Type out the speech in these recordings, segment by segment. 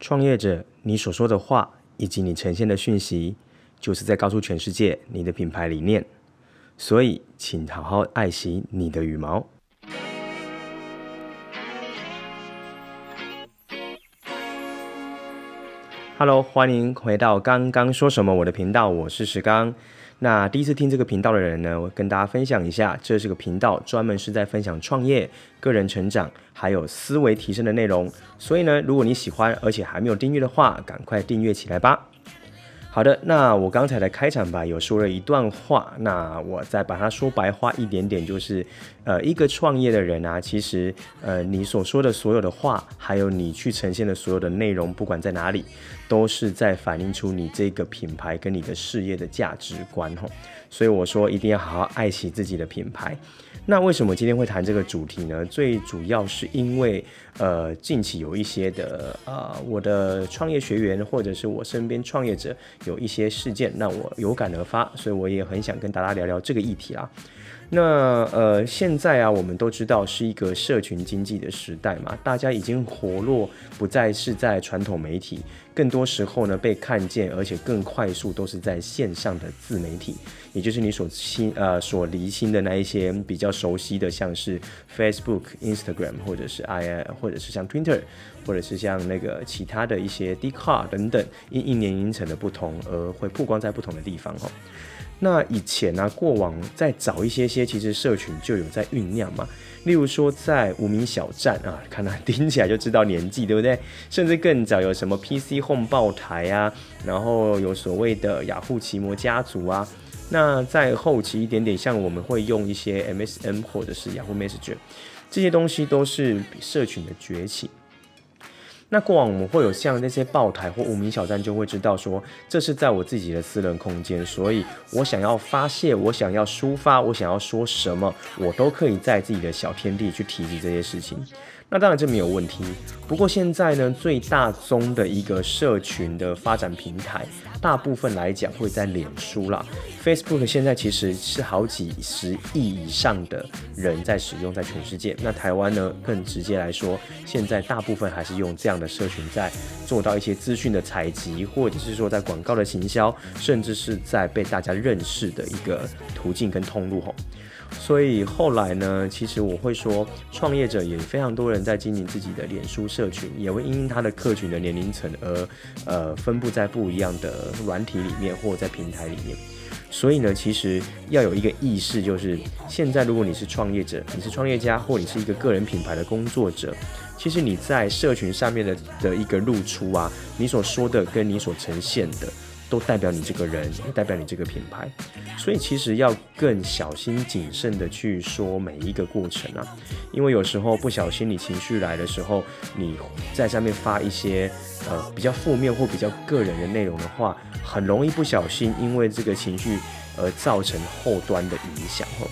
创业者，你所说的话以及你呈现的讯息，就是在告诉全世界你的品牌理念。所以，请好好爱惜你的羽毛。Hello，欢迎回到刚刚说什么我的频道，我是石刚。那第一次听这个频道的人呢，我跟大家分享一下，这是个频道，专门是在分享创业、个人成长，还有思维提升的内容。所以呢，如果你喜欢，而且还没有订阅的话，赶快订阅起来吧。好的，那我刚才的开场吧有说了一段话，那我再把它说白话一点点，就是，呃，一个创业的人啊，其实，呃，你所说的所有的话，还有你去呈现的所有的内容，不管在哪里，都是在反映出你这个品牌跟你的事业的价值观吼。所以我说一定要好好爱惜自己的品牌。那为什么今天会谈这个主题呢？最主要是因为，呃，近期有一些的、呃，我的创业学员或者是我身边创业者有一些事件让我有感而发，所以我也很想跟大家聊聊这个议题啦。那呃，现在啊，我们都知道是一个社群经济的时代嘛，大家已经活络不再是在传统媒体，更多时候呢被看见，而且更快速都是在线上的自媒体，也就是你所亲呃所离心的那一些比较熟悉的，像是 Facebook、Instagram 或者是 I 或者是像 Twitter，或者是像那个其他的一些 Dcard 等等，因一年龄层的不同而会曝光在不同的地方哦。那以前呢、啊，过往再早一些些，其实社群就有在酝酿嘛。例如说，在无名小站啊，看它听起来就知道年纪，对不对？甚至更早有什么 PC Home 爆台啊，然后有所谓的雅虎奇摩家族啊。那在后期一点点，像我们会用一些 MSN 或者是雅虎 Messenger，这些东西都是社群的崛起。那过往我们会有像那些报台或无名小站，就会知道说，这是在我自己的私人空间，所以我想要发泄，我想要抒发，我想要说什么，我都可以在自己的小天地去提及这些事情。那当然这没有问题。不过现在呢，最大宗的一个社群的发展平台，大部分来讲会在脸书啦。Facebook 现在其实是好几十亿以上的人在使用，在全世界。那台湾呢，更直接来说，现在大部分还是用这样的社群在做到一些资讯的采集，或者是说在广告的行销，甚至是在被大家认识的一个途径跟通路吼。所以后来呢，其实我会说，创业者也非常多人在经营自己的脸书社群，也会因应他的客群的年龄层而呃分布在不一样的软体里面或在平台里面。所以呢，其实要有一个意识，就是现在如果你是创业者，你是创业家，或你是一个个人品牌的工作者，其实你在社群上面的的一个露出啊，你所说的跟你所呈现的。都代表你这个人，也代表你这个品牌，所以其实要更小心谨慎的去说每一个过程啊，因为有时候不小心你情绪来的时候，你在上面发一些呃比较负面或比较个人的内容的话，很容易不小心因为这个情绪而造成后端的影响哦。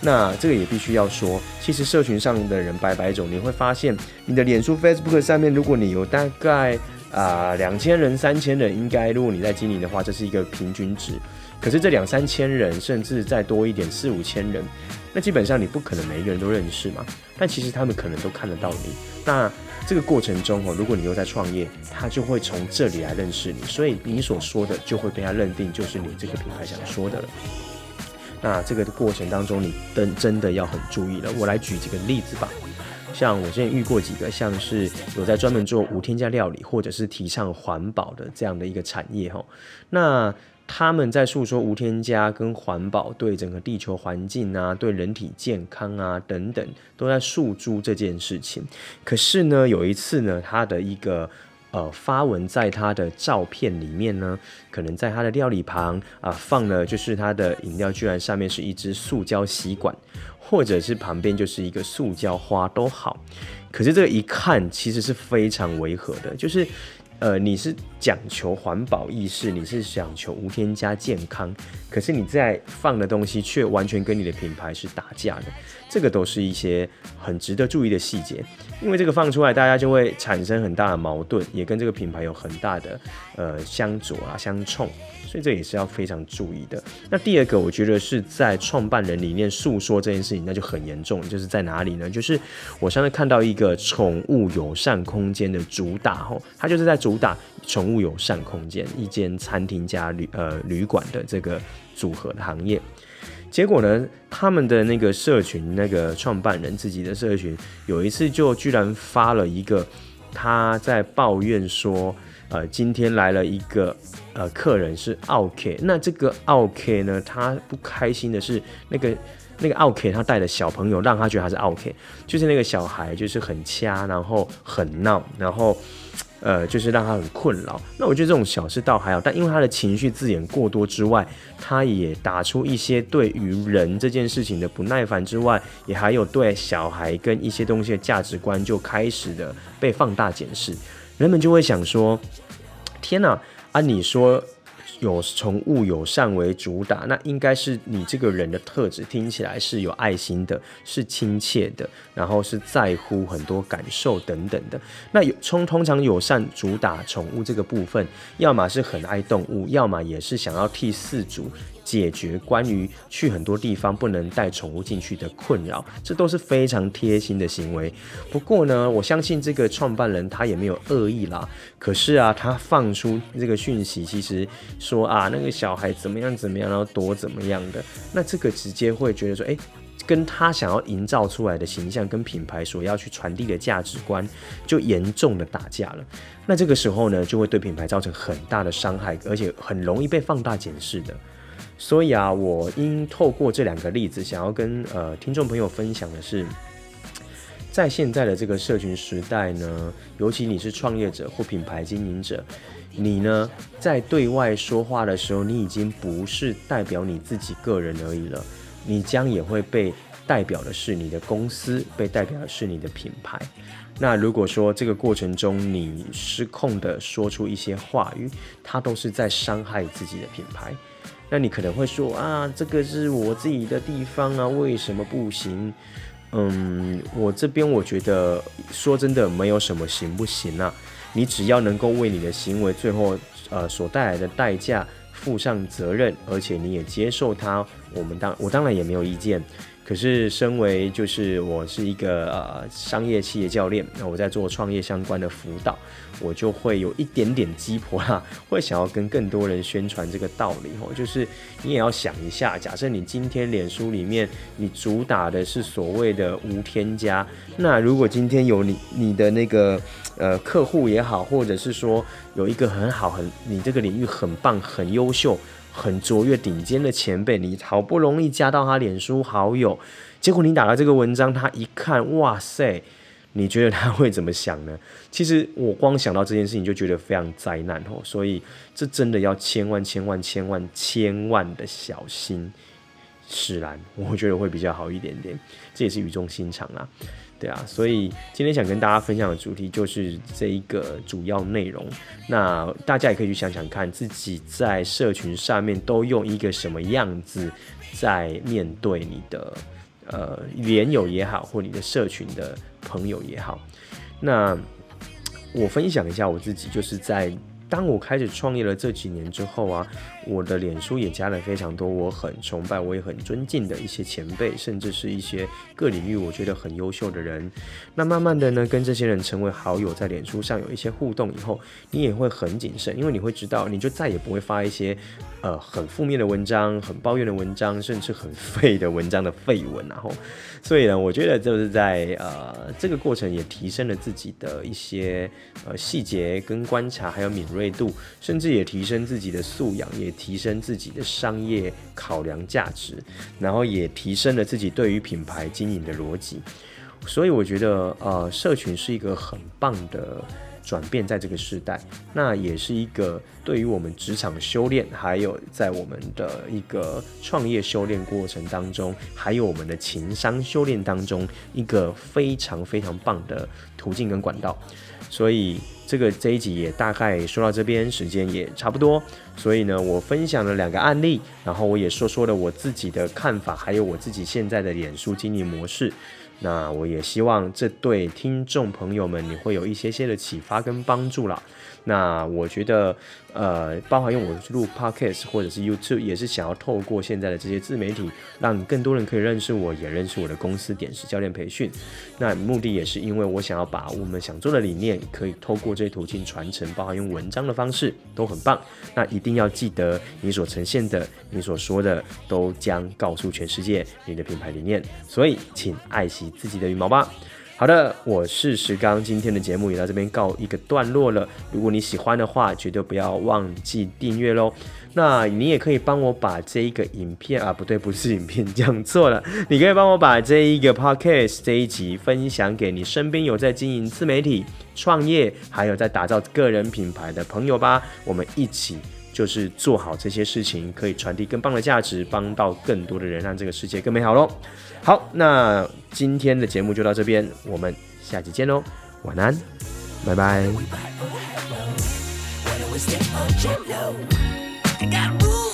那这个也必须要说，其实社群上的人百百种，你会发现你的脸书 Facebook 上面，如果你有大概。啊，两千人、三千人，应该如果你在经营的话，这是一个平均值。可是这两三千人，甚至再多一点，四五千人，那基本上你不可能每一个人都认识嘛。但其实他们可能都看得到你。那这个过程中哦，如果你又在创业，他就会从这里来认识你，所以你所说的就会被他认定就是你这个品牌想说的了。那这个过程当中，你真真的要很注意了。我来举几个例子吧。像我之前遇过几个，像是有在专门做无添加料理，或者是提倡环保的这样的一个产业哈。那他们在诉说无添加跟环保对整个地球环境啊、对人体健康啊等等，都在诉诸这件事情。可是呢，有一次呢，他的一个呃发文在他的照片里面呢，可能在他的料理旁啊、放了，就是他的饮料居然上面是一只塑胶吸管。或者是旁边就是一个塑胶花都好，可是这个一看其实是非常违和的，就是，呃，你是讲求环保意识，你是讲求无添加健康，可是你在放的东西却完全跟你的品牌是打架的，这个都是一些很值得注意的细节，因为这个放出来，大家就会产生很大的矛盾，也跟这个品牌有很大的呃相左啊相冲。所以这也是要非常注意的。那第二个，我觉得是在创办人里面诉说这件事情，那就很严重。就是在哪里呢？就是我上次看到一个宠物友善空间的主打，吼，他就是在主打宠物友善空间，一间餐厅加旅呃旅馆的这个组合的行业。结果呢，他们的那个社群那个创办人自己的社群，有一次就居然发了一个他在抱怨说，呃，今天来了一个呃客人是奥 K，，那这个奥 K 呢，他不开心的是那个。那个奥 K 他带的小朋友，让他觉得他是奥 K，，就是那个小孩就是很掐，然后很闹，然后呃就是让他很困扰。那我觉得这种小事倒还好，但因为他的情绪字眼过多之外，他也打出一些对于人这件事情的不耐烦之外，也还有对小孩跟一些东西的价值观就开始的被放大检视。人们就会想说：天哪，啊你说。有宠物友善为主打，那应该是你这个人的特质，听起来是有爱心的，是亲切的，然后是在乎很多感受等等的。那有通通常友善主打宠物这个部分，要么是很爱动物，要么也是想要替饲主。解决关于去很多地方不能带宠物进去的困扰，这都是非常贴心的行为。不过呢，我相信这个创办人他也没有恶意啦。可是啊，他放出这个讯息，其实说啊，那个小孩怎么样怎么样，然后多怎么样的，那这个直接会觉得说，诶，跟他想要营造出来的形象跟品牌所要去传递的价值观，就严重的打架了。那这个时候呢，就会对品牌造成很大的伤害，而且很容易被放大检视的。所以啊，我应透过这两个例子，想要跟呃听众朋友分享的是，在现在的这个社群时代呢，尤其你是创业者或品牌经营者，你呢在对外说话的时候，你已经不是代表你自己个人而已了，你将也会被代表的是你的公司，被代表的是你的品牌。那如果说这个过程中你失控的说出一些话语，它都是在伤害自己的品牌。那你可能会说啊，这个是我自己的地方啊，为什么不行？嗯，我这边我觉得说真的没有什么行不行啊，你只要能够为你的行为最后呃所带来的代价负上责任，而且你也接受它，我们当我当然也没有意见。可是，身为就是我是一个呃商业企业教练，那我在做创业相关的辅导，我就会有一点点鸡婆啦，会想要跟更多人宣传这个道理哦，就是你也要想一下，假设你今天脸书里面你主打的是所谓的无添加，那如果今天有你你的那个呃客户也好，或者是说有一个很好很你这个领域很棒很优秀。很卓越顶尖的前辈，你好不容易加到他脸书好友，结果你打了这个文章，他一看，哇塞，你觉得他会怎么想呢？其实我光想到这件事情就觉得非常灾难哦，所以这真的要千万千万千万千万的小心使然，我觉得会比较好一点点，这也是语重心长啊。对啊，所以今天想跟大家分享的主题就是这一个主要内容。那大家也可以去想想看，自己在社群上面都用一个什么样子在面对你的呃连友也好，或你的社群的朋友也好。那我分享一下我自己，就是在。当我开始创业了这几年之后啊，我的脸书也加了非常多我很崇拜、我也很尊敬的一些前辈，甚至是一些各领域我觉得很优秀的人。那慢慢的呢，跟这些人成为好友，在脸书上有一些互动以后，你也会很谨慎，因为你会知道，你就再也不会发一些呃很负面的文章、很抱怨的文章，甚至很废的文章的废文，然后，所以呢，我觉得就是在呃这个过程也提升了自己的一些呃细节跟观察，还有敏锐度，甚至也提升自己的素养，也提升自己的商业考量价值，然后也提升了自己对于品牌经营的逻辑。所以我觉得，呃，社群是一个很棒的转变，在这个时代，那也是一个对于我们职场修炼，还有在我们的一个创业修炼过程当中，还有我们的情商修炼当中，一个非常非常棒的途径跟管道。所以。这个这一集也大概说到这边，时间也差不多，所以呢，我分享了两个案例，然后我也说说了我自己的看法，还有我自己现在的脸书经营模式。那我也希望这对听众朋友们你会有一些些的启发跟帮助啦。那我觉得，呃，包含用我录 Podcast 或者是 YouTube，也是想要透过现在的这些自媒体，让更多人可以认识我，也认识我的公司点拾教练培训。那目的也是因为我想要把我们想做的理念，可以透过这些途径传承，包含用文章的方式都很棒。那一定要记得，你所呈现的，你所说的，都将告诉全世界你的品牌理念。所以，请爱惜自己的羽毛吧。好的，我是石刚，今天的节目也到这边告一个段落了。如果你喜欢的话，绝对不要忘记订阅喽。那你也可以帮我把这一个影片啊，不对，不是影片，讲错了。你可以帮我把这一个 podcast 这一集分享给你身边有在经营自媒体、创业，还有在打造个人品牌的朋友吧。我们一起。就是做好这些事情，可以传递更棒的价值，帮到更多的人，让这个世界更美好喽。好，那今天的节目就到这边，我们下期见喽，晚安，拜拜。I got rules.